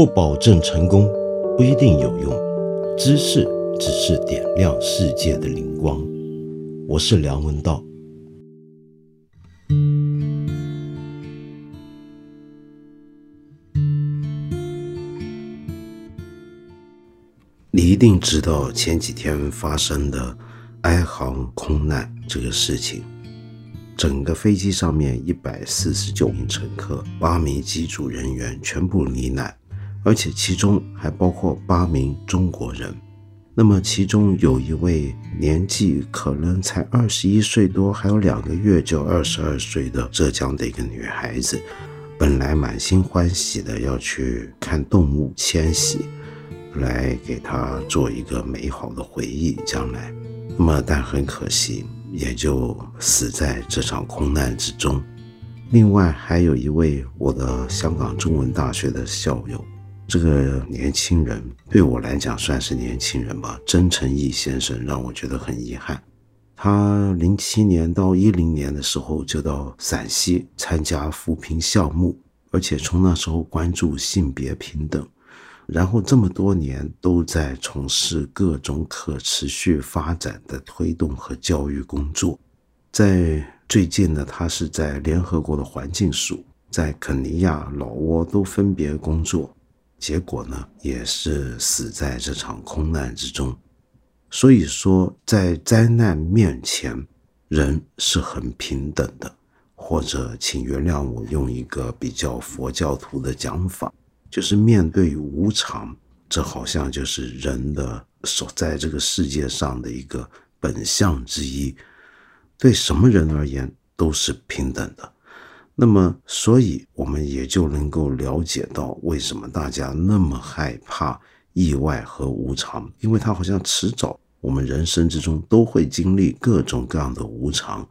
不保证成功，不一定有用。知识只是点亮世界的灵光。我是梁文道。你一定知道前几天发生的埃航空难这个事情。整个飞机上面一百四十九名乘客，八名机组人员全部罹难，而且其中还包括八名中国人。那么其中有一位年纪可能才二十一岁多，还有两个月就二十二岁的浙江的一个女孩子，本来满心欢喜的要去看动物迁徙，来给她做一个美好的回忆，将来。那么但很可惜。也就死在这场空难之中。另外还有一位我的香港中文大学的校友，这个年轻人对我来讲算是年轻人吧，曾诚义先生让我觉得很遗憾。他零七年到一零年的时候就到陕西参加扶贫项目，而且从那时候关注性别平等。然后这么多年都在从事各种可持续发展的推动和教育工作，在最近呢，他是在联合国的环境署，在肯尼亚、老挝都分别工作，结果呢，也是死在这场空难之中。所以说，在灾难面前，人是很平等的，或者请原谅我用一个比较佛教徒的讲法。就是面对无常，这好像就是人的所在这个世界上的一个本相之一。对什么人而言都是平等的。那么，所以我们也就能够了解到为什么大家那么害怕意外和无常，因为它好像迟早我们人生之中都会经历各种各样的无常。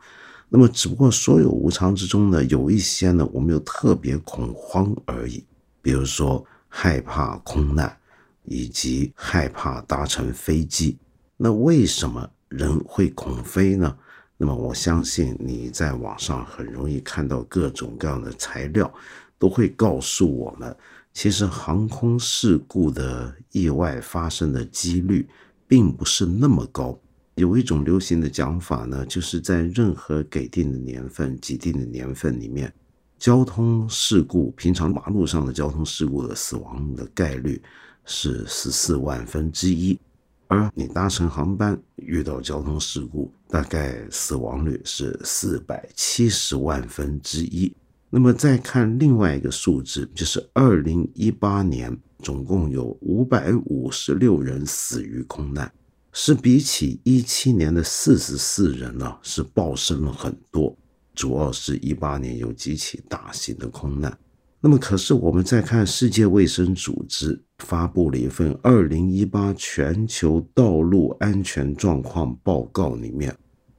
那么，只不过所有无常之中呢，有一些呢，我们又特别恐慌而已。比如说害怕空难，以及害怕搭乘飞机，那为什么人会恐飞呢？那么我相信你在网上很容易看到各种各样的材料，都会告诉我们，其实航空事故的意外发生的几率并不是那么高。有一种流行的讲法呢，就是在任何给定的年份、既定的年份里面。交通事故，平常马路上的交通事故的死亡的概率是十四万分之一，而你搭乘航班遇到交通事故，大概死亡率是四百七十万分之一。那么再看另外一个数字，就是二零一八年总共有五百五十六人死于空难，是比起一七年的四十四人呢，是暴升了很多。主要是一八年有几起大型的空难，那么可是我们在看世界卫生组织发布了一份二零一八全球道路安全状况报告里面，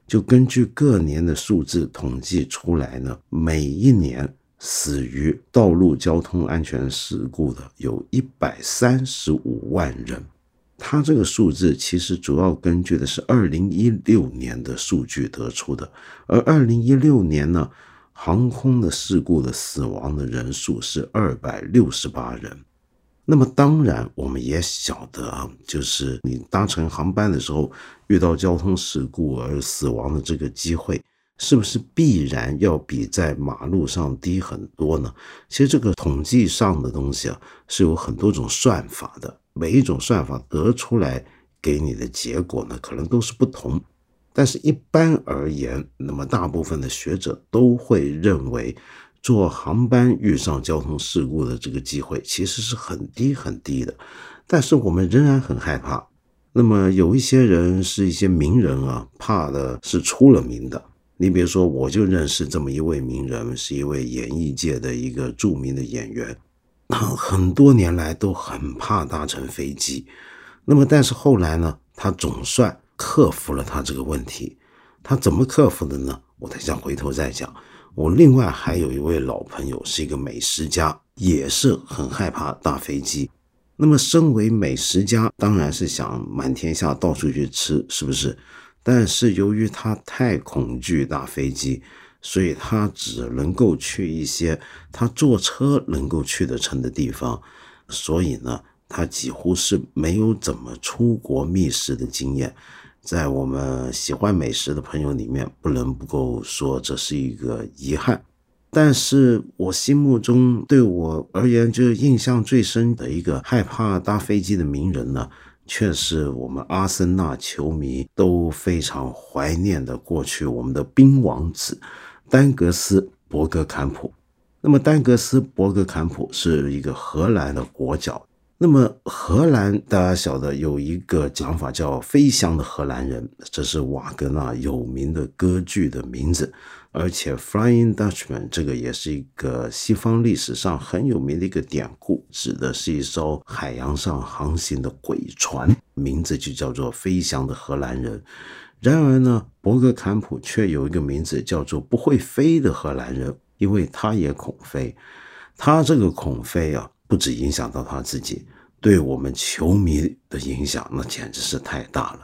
就根据各年的数字统计出来呢，每一年死于道路交通安全事故的有一百三十五万人。它这个数字其实主要根据的是二零一六年的数据得出的，而二零一六年呢，航空的事故的死亡的人数是二百六十八人。那么当然，我们也晓得啊，就是你搭乘航班的时候遇到交通事故而死亡的这个机会，是不是必然要比在马路上低很多呢？其实这个统计上的东西啊，是有很多种算法的。每一种算法得出来给你的结果呢，可能都是不同，但是一般而言，那么大部分的学者都会认为，坐航班遇上交通事故的这个机会其实是很低很低的，但是我们仍然很害怕。那么有一些人是一些名人啊，怕的是出了名的。你比如说，我就认识这么一位名人，是一位演艺界的一个著名的演员。很多年来都很怕搭乘飞机，那么但是后来呢，他总算克服了他这个问题。他怎么克服的呢？我等下回头再讲。我另外还有一位老朋友，是一个美食家，也是很害怕大飞机。那么身为美食家，当然是想满天下到处去吃，是不是？但是由于他太恐惧大飞机。所以他只能够去一些他坐车能够去得成的地方，所以呢，他几乎是没有怎么出国觅食的经验。在我们喜欢美食的朋友里面，不能不够说这是一个遗憾。但是我心目中对我而言，就印象最深的一个害怕搭飞机的名人呢，却是我们阿森纳球迷都非常怀念的过去我们的冰王子丹格斯·伯格坎普。那么，丹格斯·伯格坎普是一个荷兰的国脚。那么，荷兰大家晓得有一个讲法叫“飞翔的荷兰人”，这是瓦格纳有名的歌剧的名字。而且，Flying Dutchman 这个也是一个西方历史上很有名的一个典故，指的是一艘海洋上航行的鬼船，名字就叫做“飞翔的荷兰人”。然而呢，伯格坎普却有一个名字叫做“不会飞的荷兰人”，因为他也恐飞。他这个恐飞啊，不止影响到他自己，对我们球迷的影响那简直是太大了。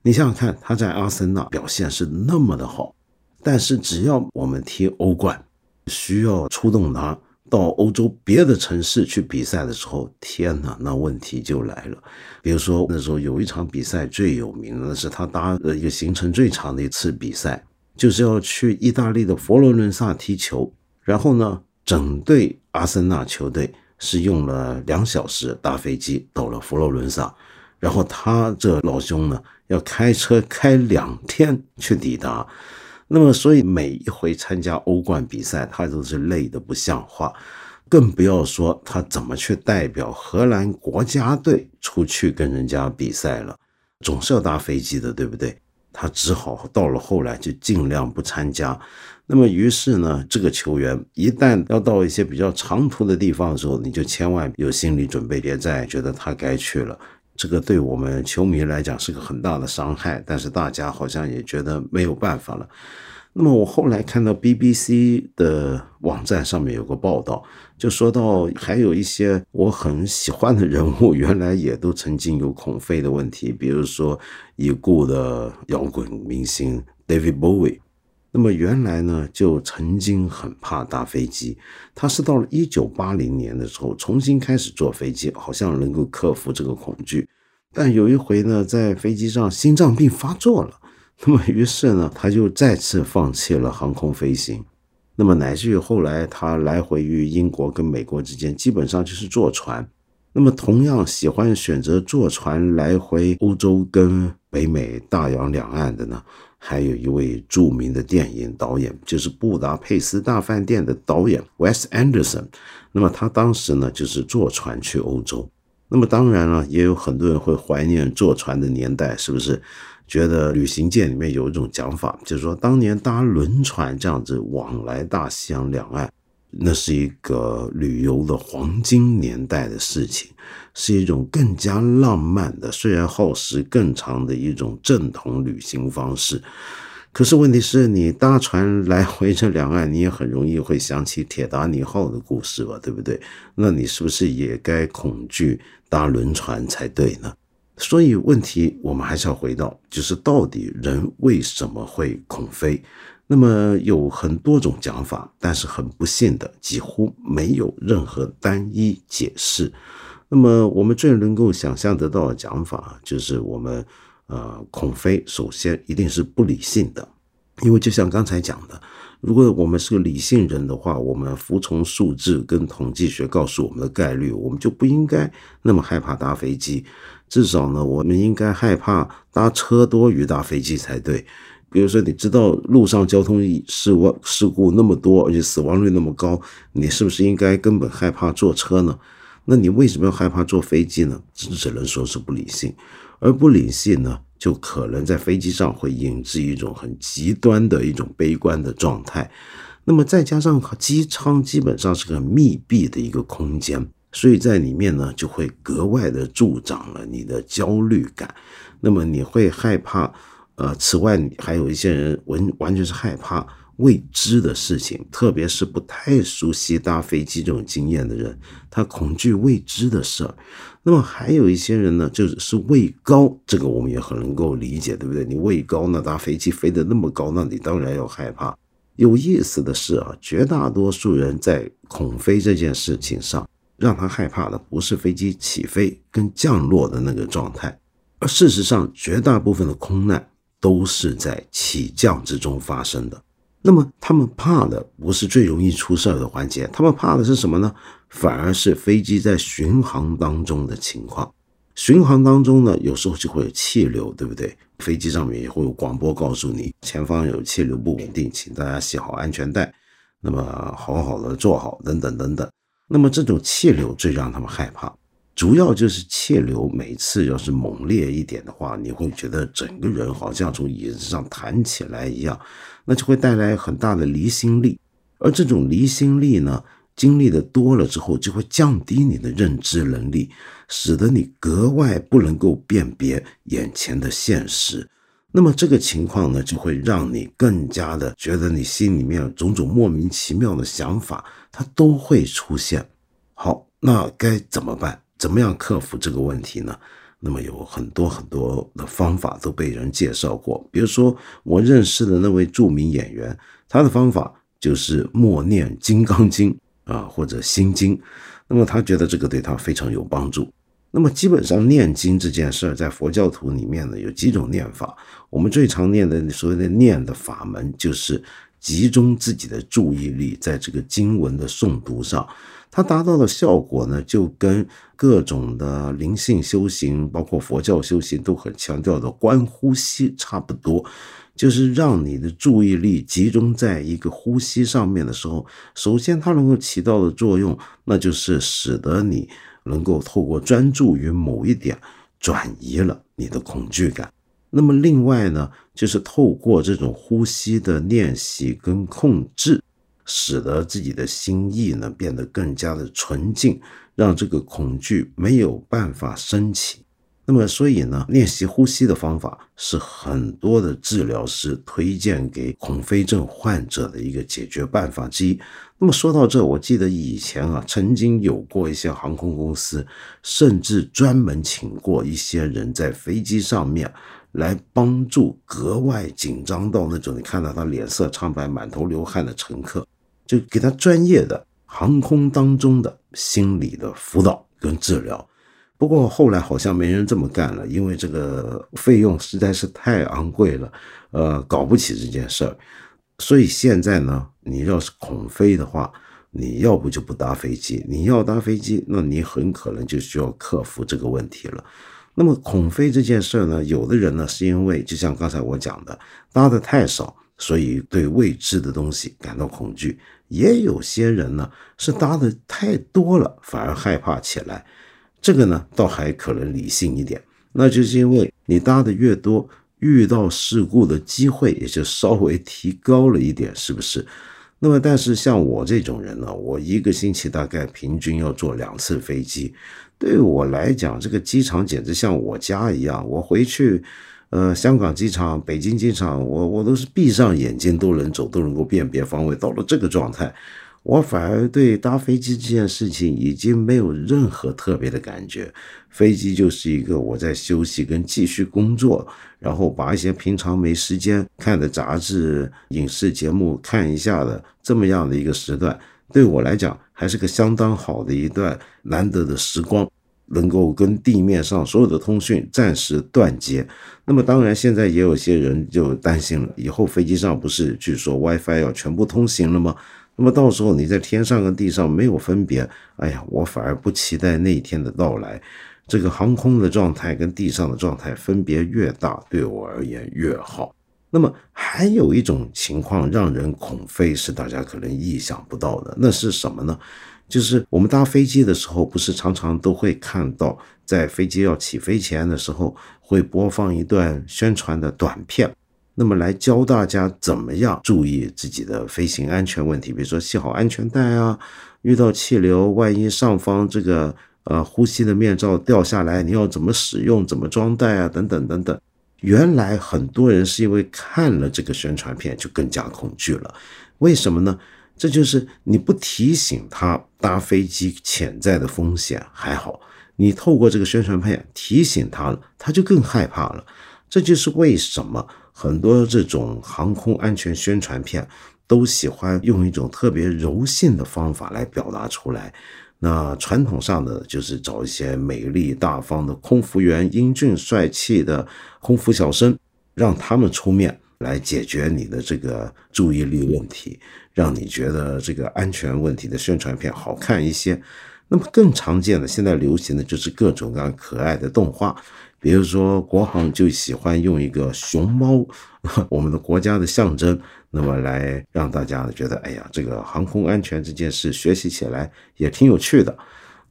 你想想看，他在阿森纳表现是那么的好。但是只要我们踢欧冠，需要出动他到欧洲别的城市去比赛的时候，天哪，那问题就来了。比如说那时候有一场比赛最有名的是他搭了一个行程最长的一次比赛，就是要去意大利的佛罗伦萨踢球。然后呢，整队阿森纳球队是用了两小时搭飞机到了佛罗伦萨，然后他这老兄呢要开车开两天去抵达。那么，所以每一回参加欧冠比赛，他都是累得不像话，更不要说他怎么去代表荷兰国家队出去跟人家比赛了，总是要搭飞机的，对不对？他只好到了后来就尽量不参加。那么，于是呢，这个球员一旦要到一些比较长途的地方的时候，你就千万有心理准备，别再觉得他该去了。这个对我们球迷来讲是个很大的伤害，但是大家好像也觉得没有办法了。那么我后来看到 BBC 的网站上面有个报道，就说到还有一些我很喜欢的人物，原来也都曾经有恐飞的问题，比如说已故的摇滚明星 David Bowie。那么原来呢，就曾经很怕搭飞机，他是到了一九八零年的时候重新开始坐飞机，好像能够克服这个恐惧。但有一回呢，在飞机上心脏病发作了，那么于是呢，他就再次放弃了航空飞行。那么乃至于后来他来回于英国跟美国之间，基本上就是坐船。那么同样喜欢选择坐船来回欧洲跟北美大洋两岸的呢？还有一位著名的电影导演，就是《布达佩斯大饭店》的导演 Wes Anderson。那么他当时呢，就是坐船去欧洲。那么当然了，也有很多人会怀念坐船的年代，是不是？觉得旅行界里面有一种讲法，就是说当年搭轮船这样子往来大西洋两岸。那是一个旅游的黄金年代的事情，是一种更加浪漫的，虽然耗时更长的一种正统旅行方式。可是问题是你搭船来回这两岸，你也很容易会想起铁达尼号的故事吧，对不对？那你是不是也该恐惧搭轮船才对呢？所以问题我们还是要回到，就是到底人为什么会恐飞？那么有很多种讲法，但是很不幸的，几乎没有任何单一解释。那么我们最能够想象得到的讲法，就是我们呃恐飞，首先一定是不理性的，因为就像刚才讲的，如果我们是个理性人的话，我们服从数字跟统计学告诉我们的概率，我们就不应该那么害怕搭飞机。至少呢，我们应该害怕搭车多于搭飞机才对。比如说，你知道路上交通事故事故那么多，而且死亡率那么高，你是不是应该根本害怕坐车呢？那你为什么要害怕坐飞机呢？只只能说是不理性，而不理性呢，就可能在飞机上会引致一种很极端的一种悲观的状态。那么再加上机舱基本上是个密闭的一个空间，所以在里面呢就会格外的助长了你的焦虑感。那么你会害怕。呃，此外，还有一些人完完全是害怕未知的事情，特别是不太熟悉搭飞机这种经验的人，他恐惧未知的事儿。那么还有一些人呢，就是是畏高，这个我们也很能够理解，对不对？你畏高，那搭飞机飞得那么高，那你当然要害怕。有意思的是啊，绝大多数人在恐飞这件事情上，让他害怕的不是飞机起飞跟降落的那个状态，而事实上，绝大部分的空难都是在起降之中发生的。那么，他们怕的不是最容易出事儿的环节，他们怕的是什么呢？反而是飞机在巡航当中的情况。巡航当中呢，有时候就会有气流，对不对？飞机上面也会有广播告诉你，前方有气流不稳定，请大家系好安全带，那么好好的坐好，等等等等。那么这种气流最让他们害怕，主要就是气流每次要是猛烈一点的话，你会觉得整个人好像从椅子上弹起来一样，那就会带来很大的离心力，而这种离心力呢？经历的多了之后，就会降低你的认知能力，使得你格外不能够辨别眼前的现实。那么这个情况呢，就会让你更加的觉得你心里面种种莫名其妙的想法，它都会出现。好，那该怎么办？怎么样克服这个问题呢？那么有很多很多的方法都被人介绍过，比如说我认识的那位著名演员，他的方法就是默念《金刚经》。啊，或者心经，那么他觉得这个对他非常有帮助。那么基本上念经这件事儿，在佛教徒里面呢，有几种念法。我们最常念的所谓的念的法门，就是集中自己的注意力在这个经文的诵读上。它达到的效果呢，就跟各种的灵性修行，包括佛教修行都很强调的观呼吸差不多。就是让你的注意力集中在一个呼吸上面的时候，首先它能够起到的作用，那就是使得你能够透过专注于某一点，转移了你的恐惧感。那么另外呢，就是透过这种呼吸的练习跟控制，使得自己的心意呢变得更加的纯净，让这个恐惧没有办法升起。那么，所以呢，练习呼吸的方法是很多的治疗师推荐给恐飞症患者的一个解决办法之一。那么说到这，我记得以前啊，曾经有过一些航空公司，甚至专门请过一些人在飞机上面来帮助格外紧张到那种你看到他脸色苍白、满头流汗的乘客，就给他专业的航空当中的心理的辅导跟治疗。不过后来好像没人这么干了，因为这个费用实在是太昂贵了，呃，搞不起这件事儿。所以现在呢，你要是恐飞的话，你要不就不搭飞机，你要搭飞机，那你很可能就需要克服这个问题了。那么恐飞这件事呢，有的人呢是因为就像刚才我讲的，搭的太少，所以对未知的东西感到恐惧；也有些人呢是搭的太多了，反而害怕起来。这个呢，倒还可能理性一点，那就是因为你搭的越多，遇到事故的机会也就稍微提高了一点，是不是？那么，但是像我这种人呢，我一个星期大概平均要坐两次飞机，对我来讲，这个机场简直像我家一样。我回去，呃，香港机场、北京机场，我我都是闭上眼睛都能走，都能够辨别方位，到了这个状态。我反而对搭飞机这件事情已经没有任何特别的感觉，飞机就是一个我在休息跟继续工作，然后把一些平常没时间看的杂志、影视节目看一下的这么样的一个时段，对我来讲还是个相当好的一段难得的时光，能够跟地面上所有的通讯暂时断绝。那么当然，现在也有些人就担心了，以后飞机上不是据说 WiFi 要全部通行了吗？那么到时候你在天上跟地上没有分别，哎呀，我反而不期待那一天的到来。这个航空的状态跟地上的状态分别越大，对我而言越好。那么还有一种情况让人恐飞，是大家可能意想不到的，那是什么呢？就是我们搭飞机的时候，不是常常都会看到，在飞机要起飞前的时候，会播放一段宣传的短片。那么来教大家怎么样注意自己的飞行安全问题，比如说系好安全带啊，遇到气流，万一上方这个呃呼吸的面罩掉下来，你要怎么使用，怎么装带啊，等等等等。原来很多人是因为看了这个宣传片就更加恐惧了，为什么呢？这就是你不提醒他搭飞机潜在的风险还好，你透过这个宣传片提醒他了，他就更害怕了。这就是为什么。很多这种航空安全宣传片都喜欢用一种特别柔性的方法来表达出来。那传统上的就是找一些美丽大方的空服员、英俊帅气的空服小生，让他们出面来解决你的这个注意力问题，让你觉得这个安全问题的宣传片好看一些。那么更常见的，现在流行的就是各种各样可爱的动画，比如说国航就喜欢用一个熊猫，我们的国家的象征。那么来让大家觉得，哎呀，这个航空安全这件事学习起来也挺有趣的。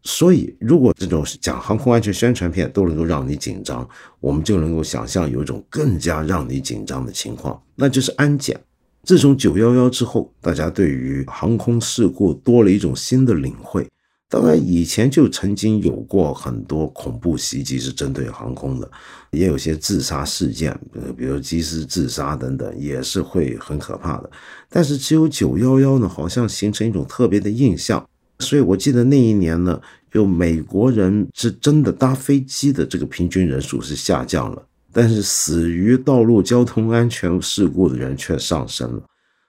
所以，如果这种讲航空安全宣传片都能够让你紧张，我们就能够想象有一种更加让你紧张的情况，那就是安检。自从九幺幺之后，大家对于航空事故多了一种新的领会。当然，以前就曾经有过很多恐怖袭击是针对航空的，也有些自杀事件，呃，比如机师自杀等等，也是会很可怕的。但是只有九幺幺呢，好像形成一种特别的印象。所以我记得那一年呢，有美国人是真的搭飞机的这个平均人数是下降了，但是死于道路交通安全事故的人却上升了。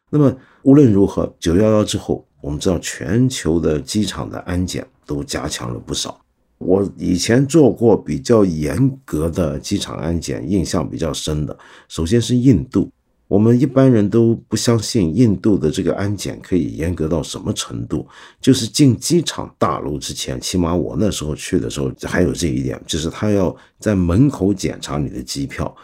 那么无论如何，九幺幺之后。我们知道，全球的机场的安检都加强了不少。我以前做过比较严格的机场安检，印象比较深的，首先是印度。我们一般人都不相信印度的这个安检可以严格到什么程度。就是进机场大楼之前，起码我那时候去的时候还有这一点，就是他要在门口检查你的机票。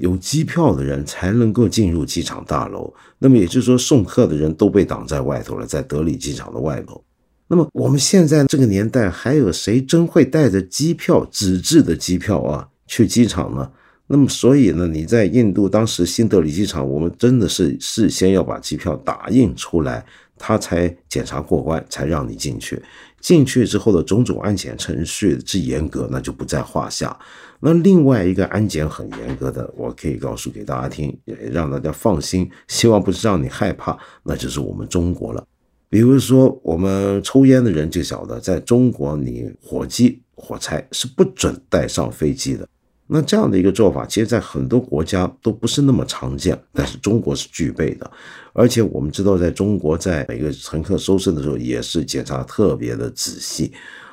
有机票的人才能够进入机场大楼，那么也就是说，送客的人都被挡在外头了，在德里机场的外头。那么我们现在这个年代，还有谁真会带着机票纸质的机票啊去机场呢？那么所以呢，你在印度当时新德里机场，我们真的是事先要把机票打印出来，他才检查过关，才让你进去。进去之后的种种安检程序之严格，那就不在话下。那另外一个安检很严格的，我可以告诉给大家听，也让大家放心。希望不是让你害怕，那就是我们中国了。比如说，我们抽烟的人就晓得，在中国，你火机、火柴是不准带上飞机的。那这样的一个做法，其实，在很多国家都不是那么常见，但是中国是具备的。而且我们知道，在中国，在每个乘客收身的时候，也是检查特别的仔细。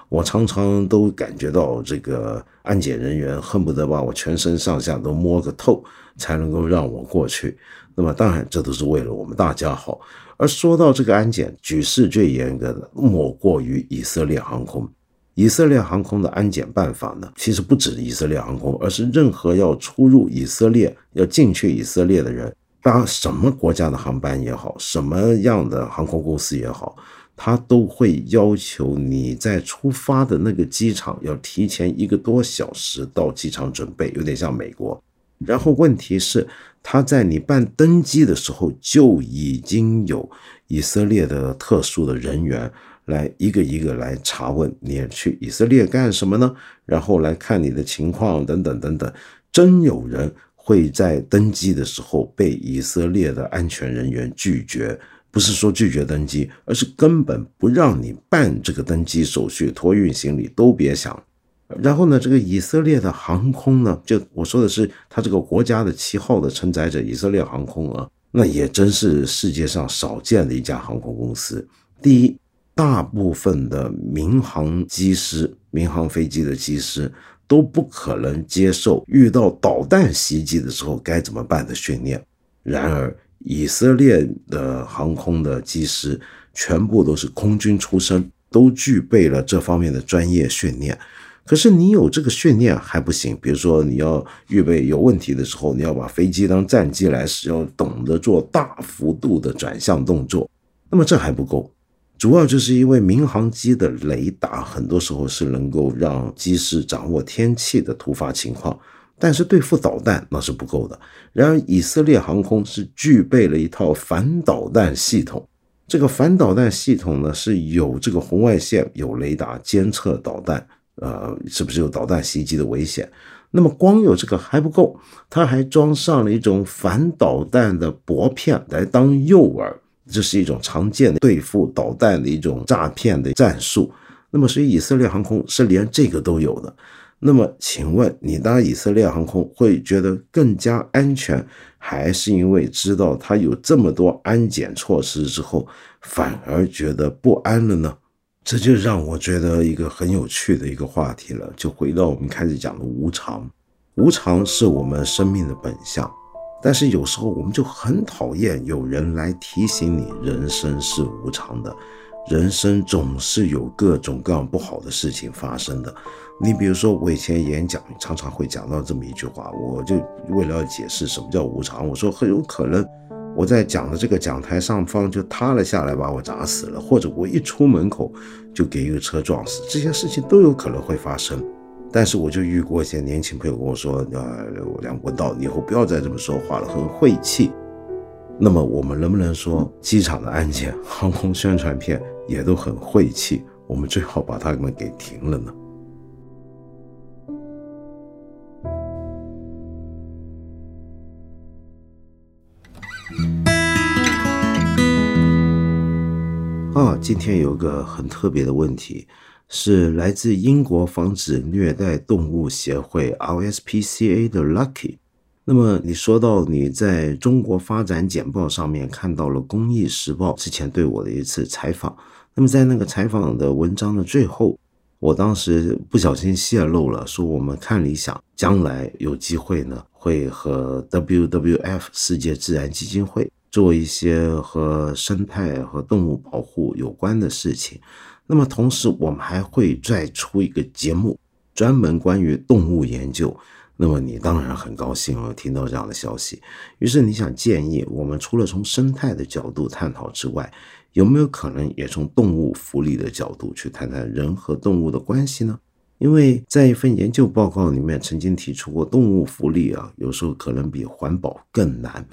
我常常都感觉到，这个安检人员恨不得把我全身上下都摸个透，才能够让我过去。那么，当然这都是为了我们大家好。而说到这个安检，举世最严格的莫过于以色列航空。以色列航空的安检办法呢，其实不止以色列航空，而是任何要出入以色列、要进去以色列的人，搭什么国家的航班也好，什么样的航空公司也好。他都会要求你在出发的那个机场要提前一个多小时到机场准备，有点像美国。然后问题是，他在你办登机的时候就已经有以色列的特殊的人员来一个一个来查问你去以色列干什么呢？然后来看你的情况等等等等。真有人会在登机的时候被以色列的安全人员拒绝。不是说拒绝登机，而是根本不让你办这个登机手续，托运行李都别想。然后呢，这个以色列的航空呢，就我说的是他这个国家的旗号的承载者以色列航空啊，那也真是世界上少见的一家航空公司。第一，大部分的民航机师、民航飞机的机师都不可能接受遇到导弹袭击的时候该怎么办的训练。然而，以色列的航空的机师全部都是空军出身，都具备了这方面的专业训练。可是你有这个训练还不行，比如说你要预备有问题的时候，你要把飞机当战机来使用，懂得做大幅度的转向动作。那么这还不够，主要就是因为民航机的雷达很多时候是能够让机师掌握天气的突发情况。但是对付导弹那是不够的。然而，以色列航空是具备了一套反导弹系统。这个反导弹系统呢，是有这个红外线、有雷达监测导弹，呃，是不是有导弹袭击的危险？那么，光有这个还不够，它还装上了一种反导弹的薄片来当诱饵。这是一种常见的对付导弹的一种诈骗的战术。那么，所以以色列航空是连这个都有的。那么，请问你搭以色列航空会觉得更加安全，还是因为知道它有这么多安检措施之后，反而觉得不安了呢？这就让我觉得一个很有趣的一个话题了。就回到我们开始讲的无常，无常是我们生命的本相，但是有时候我们就很讨厌有人来提醒你，人生是无常的。人生总是有各种各样不好的事情发生的。你比如说，我以前演讲常常会讲到这么一句话，我就为了要解释什么叫无常，我说很有可能我在讲的这个讲台上方就塌了下来，把我砸死了，或者我一出门口就给一个车撞死，这些事情都有可能会发生。但是我就遇过一些年轻朋友跟我说：“呃，梁文道，以后不要再这么说话了，很晦气。”那么我们能不能说机场的安检、航空宣传片也都很晦气？我们最好把它们给停了呢？啊，今天有个很特别的问题，是来自英国防止虐待动物协会 （RSPCA） 的 Lucky。那么你说到你在中国发展简报上面看到了《公益时报》之前对我的一次采访，那么在那个采访的文章的最后，我当时不小心泄露了，说我们看理想将来有机会呢，会和 WWF 世界自然基金会做一些和生态和动物保护有关的事情。那么同时，我们还会再出一个节目，专门关于动物研究。那么你当然很高兴了，听到这样的消息。于是你想建议我们除了从生态的角度探讨之外，有没有可能也从动物福利的角度去谈谈人和动物的关系呢？因为在一份研究报告里面曾经提出过，动物福利啊，有时候可能比环保更难。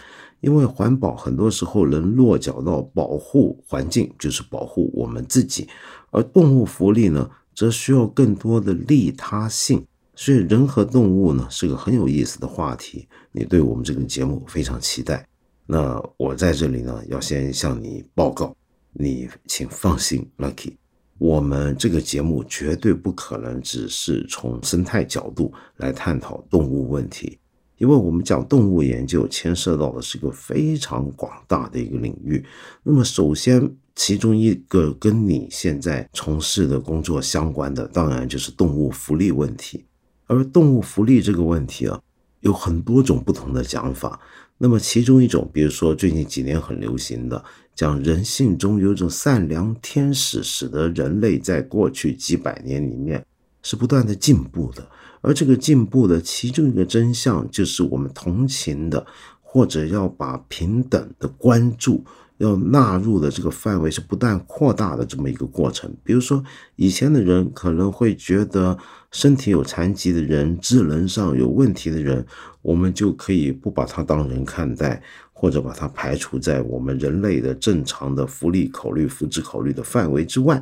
因为环保很多时候能落脚到保护环境，就是保护我们自己，而动物福利呢，则需要更多的利他性。所以，人和动物呢是个很有意思的话题。你对我们这个节目非常期待。那我在这里呢，要先向你报告，你请放心，Lucky，我们这个节目绝对不可能只是从生态角度来探讨动物问题，因为我们讲动物研究牵涉到的是个非常广大的一个领域。那么，首先，其中一个跟你现在从事的工作相关的，当然就是动物福利问题。而动物福利这个问题啊，有很多种不同的讲法。那么其中一种，比如说最近几年很流行的，讲人性中有一种善良天使，使得人类在过去几百年里面是不断的进步的。而这个进步的其中一个真相，就是我们同情的，或者要把平等的关注。要纳入的这个范围是不断扩大的这么一个过程。比如说，以前的人可能会觉得身体有残疾的人、智能上有问题的人，我们就可以不把他当人看待，或者把他排除在我们人类的正常的福利考虑、福祉考虑的范围之外。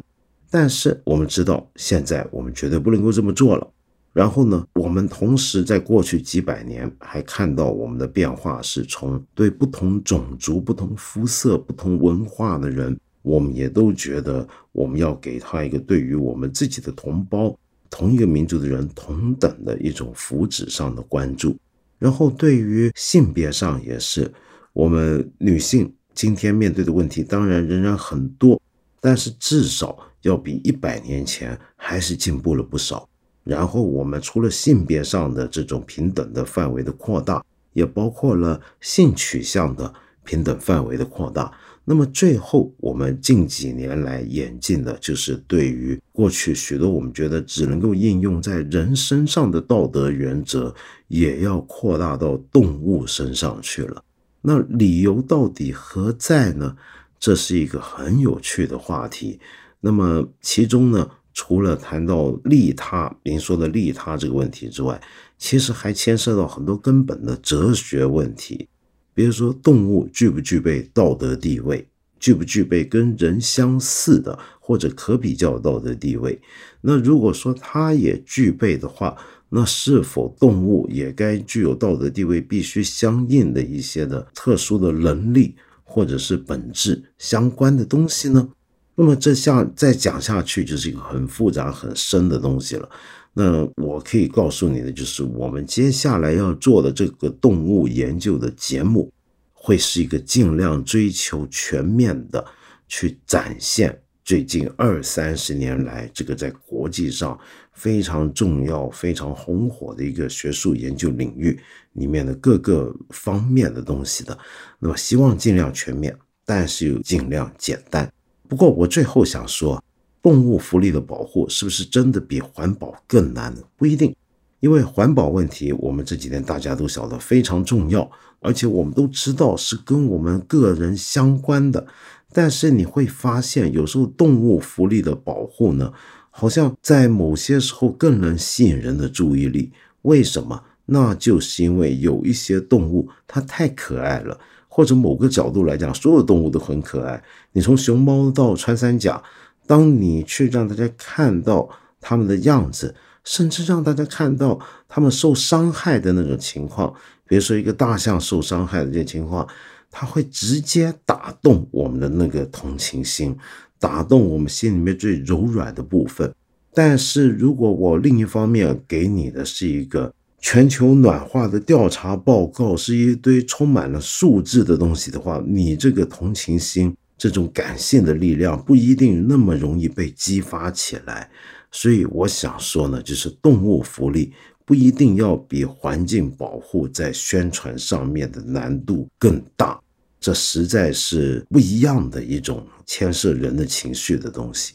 但是我们知道，现在我们绝对不能够这么做了。然后呢，我们同时在过去几百年还看到我们的变化，是从对不同种族、不同肤色、不同文化的人，我们也都觉得我们要给他一个对于我们自己的同胞、同一个民族的人同等的一种福祉上的关注。然后对于性别上也是，我们女性今天面对的问题当然仍然很多，但是至少要比一百年前还是进步了不少。然后我们除了性别上的这种平等的范围的扩大，也包括了性取向的平等范围的扩大。那么最后，我们近几年来演进的就是对于过去许多我们觉得只能够应用在人身上的道德原则，也要扩大到动物身上去了。那理由到底何在呢？这是一个很有趣的话题。那么其中呢？除了谈到利他，您说的利他这个问题之外，其实还牵涉到很多根本的哲学问题。比如说，动物具不具备道德地位，具不具备跟人相似的或者可比较道德地位？那如果说它也具备的话，那是否动物也该具有道德地位必须相应的一些的特殊的能力或者是本质相关的东西呢？那么这下再讲下去就是一个很复杂很深的东西了。那我可以告诉你的就是，我们接下来要做的这个动物研究的节目，会是一个尽量追求全面的去展现，最近二三十年来，这个在国际上非常重要、非常红火的一个学术研究领域里面的各个方面的东西的。那么，希望尽量全面，但是又尽量简单。不过，我最后想说，动物福利的保护是不是真的比环保更难呢？不一定。因为环保问题，我们这几天大家都晓得非常重要，而且我们都知道是跟我们个人相关的。但是你会发现，有时候动物福利的保护呢，好像在某些时候更能吸引人的注意力。为什么？那就是因为有一些动物它太可爱了，或者某个角度来讲，所有动物都很可爱。你从熊猫到穿山甲，当你去让大家看到它们的样子。甚至让大家看到它们受伤害的那种情况，比如说一个大象受伤害的这些情况，它会直接打动我们的那个同情心，打动我们心里面最柔软的部分。但是如果我另一方面给你的是一个全球暖化的调查报告，是一堆充满了数字的东西的话，你这个同情心、这种感性的力量不一定那么容易被激发起来。所以我想说呢，就是动物福利不一定要比环境保护在宣传上面的难度更大，这实在是不一样的一种牵涉人的情绪的东西。